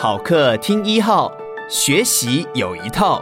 好课听一号，学习有一套，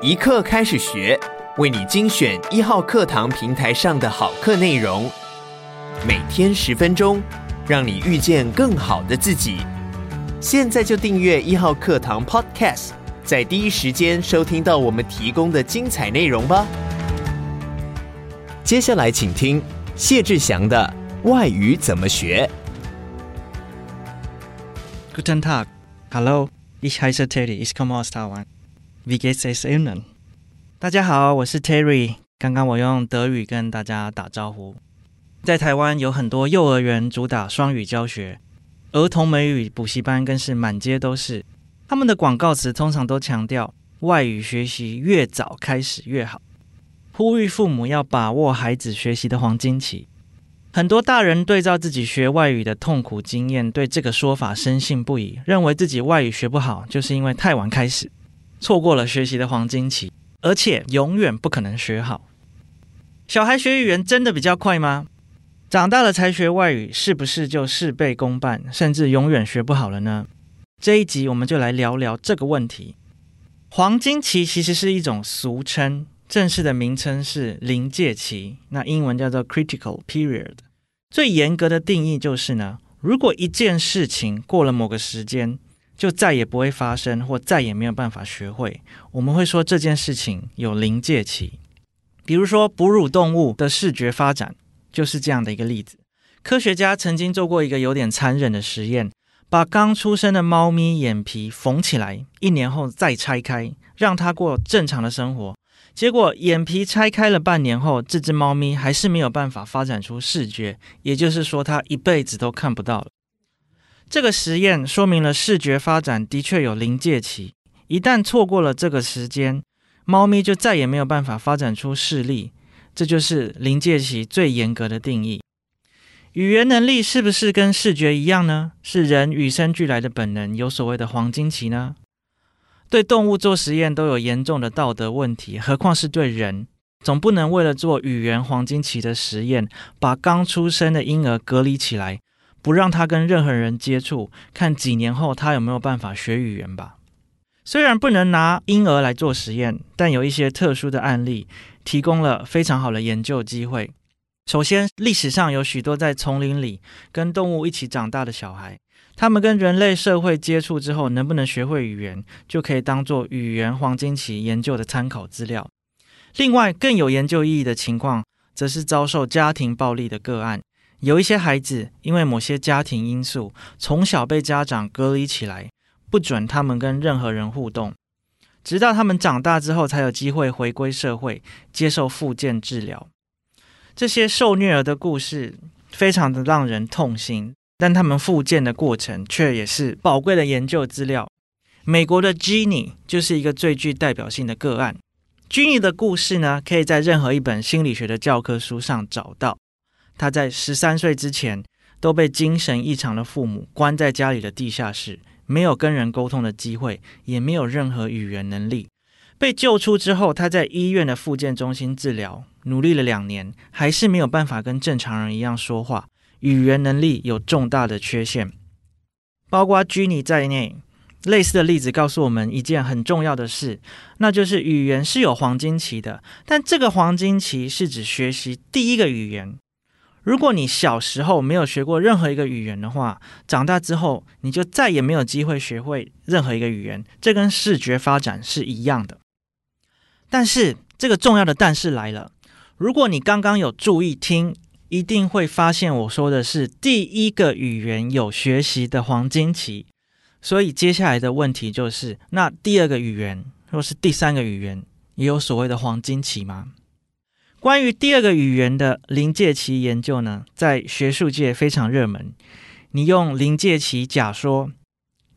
一课开始学，为你精选一号课堂平台上的好课内容，每天十分钟，让你遇见更好的自己。现在就订阅一号课堂 Podcast，在第一时间收听到我们提供的精彩内容吧。接下来请听谢志祥的外语怎么学。Guten Tag, Hello, ich heiße Terry, ich komme aus Taiwan. Wie geht es Ihnen? 大家好，我是 Terry。刚刚我用德语跟大家打招呼。在台湾有很多幼儿园主打双语教学，儿童美语补习班更是满街都是。他们的广告词通常都强调外语学习越早开始越好，呼吁父母要把握孩子学习的黄金期。很多大人对照自己学外语的痛苦经验，对这个说法深信不疑，认为自己外语学不好，就是因为太晚开始，错过了学习的黄金期，而且永远不可能学好。小孩学语言真的比较快吗？长大了才学外语，是不是就事倍功半，甚至永远学不好了呢？这一集我们就来聊聊这个问题。黄金期其实是一种俗称。正式的名称是临界期，那英文叫做 critical period。最严格的定义就是呢，如果一件事情过了某个时间，就再也不会发生，或再也没有办法学会，我们会说这件事情有临界期。比如说，哺乳动物的视觉发展就是这样的一个例子。科学家曾经做过一个有点残忍的实验，把刚出生的猫咪眼皮缝起来，一年后再拆开，让它过正常的生活。结果眼皮拆开了半年后，这只猫咪还是没有办法发展出视觉，也就是说，它一辈子都看不到了。这个实验说明了视觉发展的确有临界期，一旦错过了这个时间，猫咪就再也没有办法发展出视力。这就是临界期最严格的定义。语言能力是不是跟视觉一样呢？是人与生俱来的本能，有所谓的黄金期呢？对动物做实验都有严重的道德问题，何况是对人？总不能为了做语言黄金期的实验，把刚出生的婴儿隔离起来，不让他跟任何人接触，看几年后他有没有办法学语言吧？虽然不能拿婴儿来做实验，但有一些特殊的案例提供了非常好的研究机会。首先，历史上有许多在丛林里跟动物一起长大的小孩。他们跟人类社会接触之后，能不能学会语言，就可以当做语言黄金期研究的参考资料。另外，更有研究意义的情况，则是遭受家庭暴力的个案。有一些孩子因为某些家庭因素，从小被家长隔离起来，不准他们跟任何人互动，直到他们长大之后，才有机会回归社会，接受复健治疗。这些受虐儿的故事，非常的让人痛心。但他们复健的过程却也是宝贵的研究资料。美国的 Ginny 就是一个最具代表性的个案。Ginny 的故事呢，可以在任何一本心理学的教科书上找到。他在十三岁之前都被精神异常的父母关在家里的地下室，没有跟人沟通的机会，也没有任何语言能力。被救出之后，他在医院的复健中心治疗，努力了两年，还是没有办法跟正常人一样说话。语言能力有重大的缺陷，包括 Gini 在内。类似的例子告诉我们一件很重要的事，那就是语言是有黄金期的，但这个黄金期是指学习第一个语言。如果你小时候没有学过任何一个语言的话，长大之后你就再也没有机会学会任何一个语言。这跟视觉发展是一样的。但是这个重要的但是来了，如果你刚刚有注意听。一定会发现我说的是第一个语言有学习的黄金期，所以接下来的问题就是：那第二个语言或是第三个语言也有所谓的黄金期吗？关于第二个语言的临界期研究呢，在学术界非常热门。你用临界期假说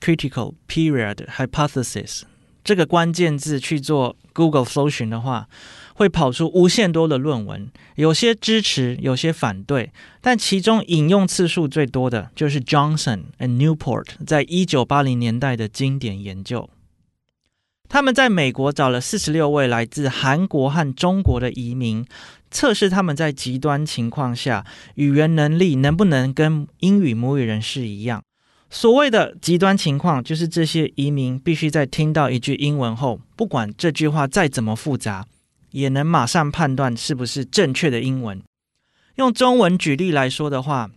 （critical period hypothesis） 这个关键字去做 Google 搜寻的话，会跑出无限多的论文，有些支持，有些反对，但其中引用次数最多的就是 Johnson and Newport 在一九八零年代的经典研究。他们在美国找了四十六位来自韩国和中国的移民，测试他们在极端情况下语言能力能不能跟英语母语人士一样。所谓的极端情况，就是这些移民必须在听到一句英文后，不管这句话再怎么复杂，也能马上判断是不是正确的英文。用中文举例来说的话，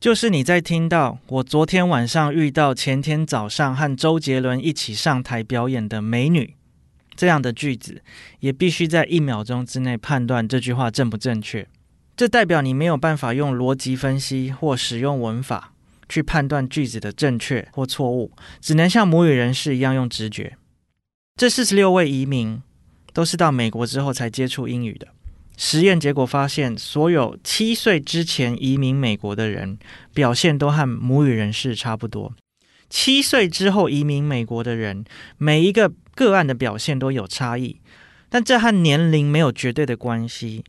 就是你在听到我昨天晚上遇到前天早上和周杰伦一起上台表演的美女这样的句子，也必须在一秒钟之内判断这句话正不正确。这代表你没有办法用逻辑分析或使用文法去判断句子的正确或错误，只能像母语人士一样用直觉。这四十六位移民都是到美国之后才接触英语的。实验结果发现，所有七岁之前移民美国的人表现都和母语人士差不多。七岁之后移民美国的人，每一个个案的表现都有差异，但这和年龄没有绝对的关系。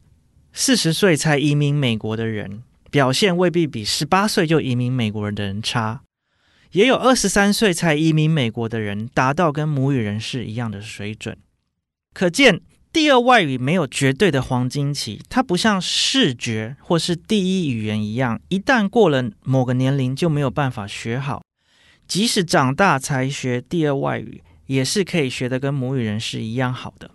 四十岁才移民美国的人，表现未必比十八岁就移民美国人的人差。也有二十三岁才移民美国的人，达到跟母语人士一样的水准。可见。第二外语没有绝对的黄金期，它不像视觉或是第一语言一样，一旦过了某个年龄就没有办法学好。即使长大才学第二外语，也是可以学得跟母语人士一样好的。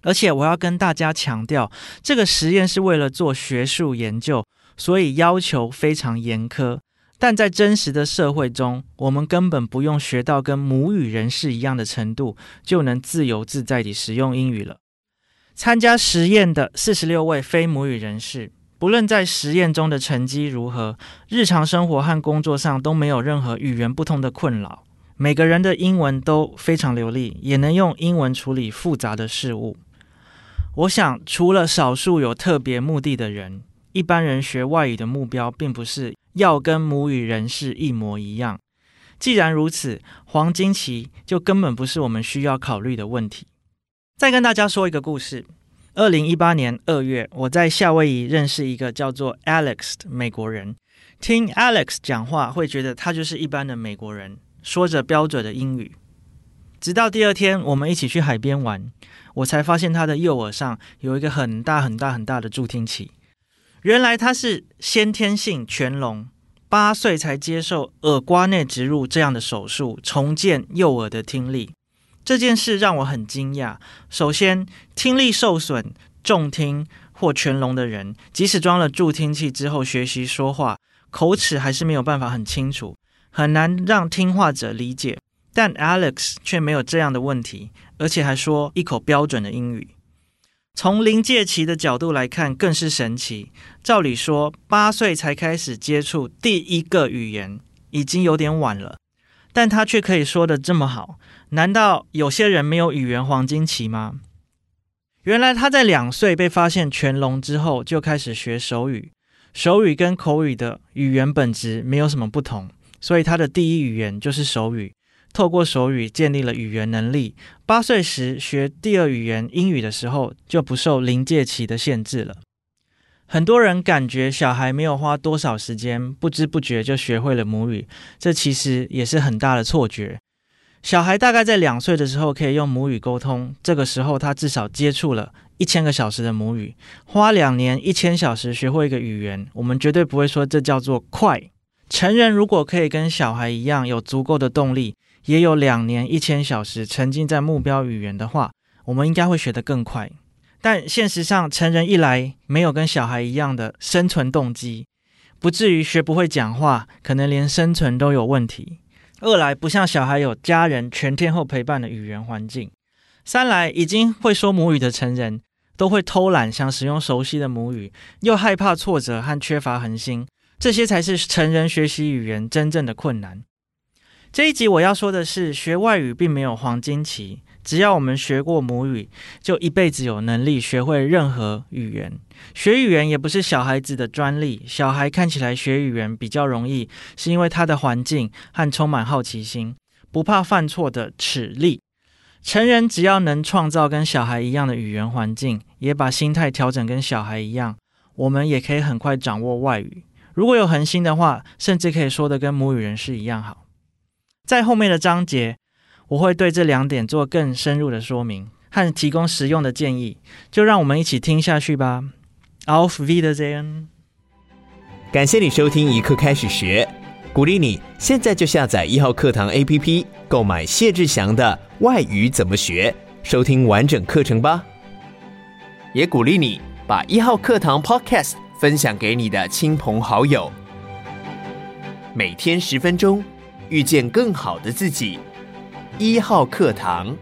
而且我要跟大家强调，这个实验是为了做学术研究，所以要求非常严苛。但在真实的社会中，我们根本不用学到跟母语人士一样的程度，就能自由自在地使用英语了。参加实验的四十六位非母语人士，不论在实验中的成绩如何，日常生活和工作上都没有任何语言不通的困扰。每个人的英文都非常流利，也能用英文处理复杂的事物。我想，除了少数有特别目的的人，一般人学外语的目标并不是要跟母语人士一模一样。既然如此，黄金期就根本不是我们需要考虑的问题。再跟大家说一个故事。二零一八年二月，我在夏威夷认识一个叫做 Alex 的美国人。听 Alex 讲话，会觉得他就是一般的美国人，说着标准的英语。直到第二天，我们一起去海边玩，我才发现他的右耳上有一个很大很大很大的助听器。原来他是先天性全聋，八岁才接受耳蜗内植入这样的手术，重建右耳的听力。这件事让我很惊讶。首先，听力受损、重听或全聋的人，即使装了助听器之后学习说话，口齿还是没有办法很清楚，很难让听话者理解。但 Alex 却没有这样的问题，而且还说一口标准的英语。从临界期的角度来看，更是神奇。照理说，八岁才开始接触第一个语言，已经有点晚了，但他却可以说得这么好。难道有些人没有语言黄金期吗？原来他在两岁被发现全聋之后，就开始学手语。手语跟口语的语言本质没有什么不同，所以他的第一语言就是手语。透过手语建立了语言能力。八岁时学第二语言英语的时候，就不受临界期的限制了。很多人感觉小孩没有花多少时间，不知不觉就学会了母语，这其实也是很大的错觉。小孩大概在两岁的时候可以用母语沟通，这个时候他至少接触了一千个小时的母语。花两年一千小时学会一个语言，我们绝对不会说这叫做快。成人如果可以跟小孩一样有足够的动力，也有两年一千小时沉浸在目标语言的话，我们应该会学得更快。但现实上，成人一来没有跟小孩一样的生存动机，不至于学不会讲话，可能连生存都有问题。二来不像小孩有家人全天候陪伴的语言环境，三来已经会说母语的成人都会偷懒，想使用熟悉的母语，又害怕挫折和缺乏恒心，这些才是成人学习语言真正的困难。这一集我要说的是，学外语并没有黄金期。只要我们学过母语，就一辈子有能力学会任何语言。学语言也不是小孩子的专利。小孩看起来学语言比较容易，是因为他的环境和充满好奇心，不怕犯错的齿力。成人只要能创造跟小孩一样的语言环境，也把心态调整跟小孩一样，我们也可以很快掌握外语。如果有恒心的话，甚至可以说得跟母语人士一样好。在后面的章节。我会对这两点做更深入的说明和提供实用的建议，就让我们一起听下去吧。Auf Wiedersehen。感谢你收听一课开始学。鼓励你现在就下载一号课堂 APP，购买谢志祥的《外语怎么学》，收听完整课程吧。也鼓励你把一号课堂 Podcast 分享给你的亲朋好友。每天十分钟，遇见更好的自己。一号课堂。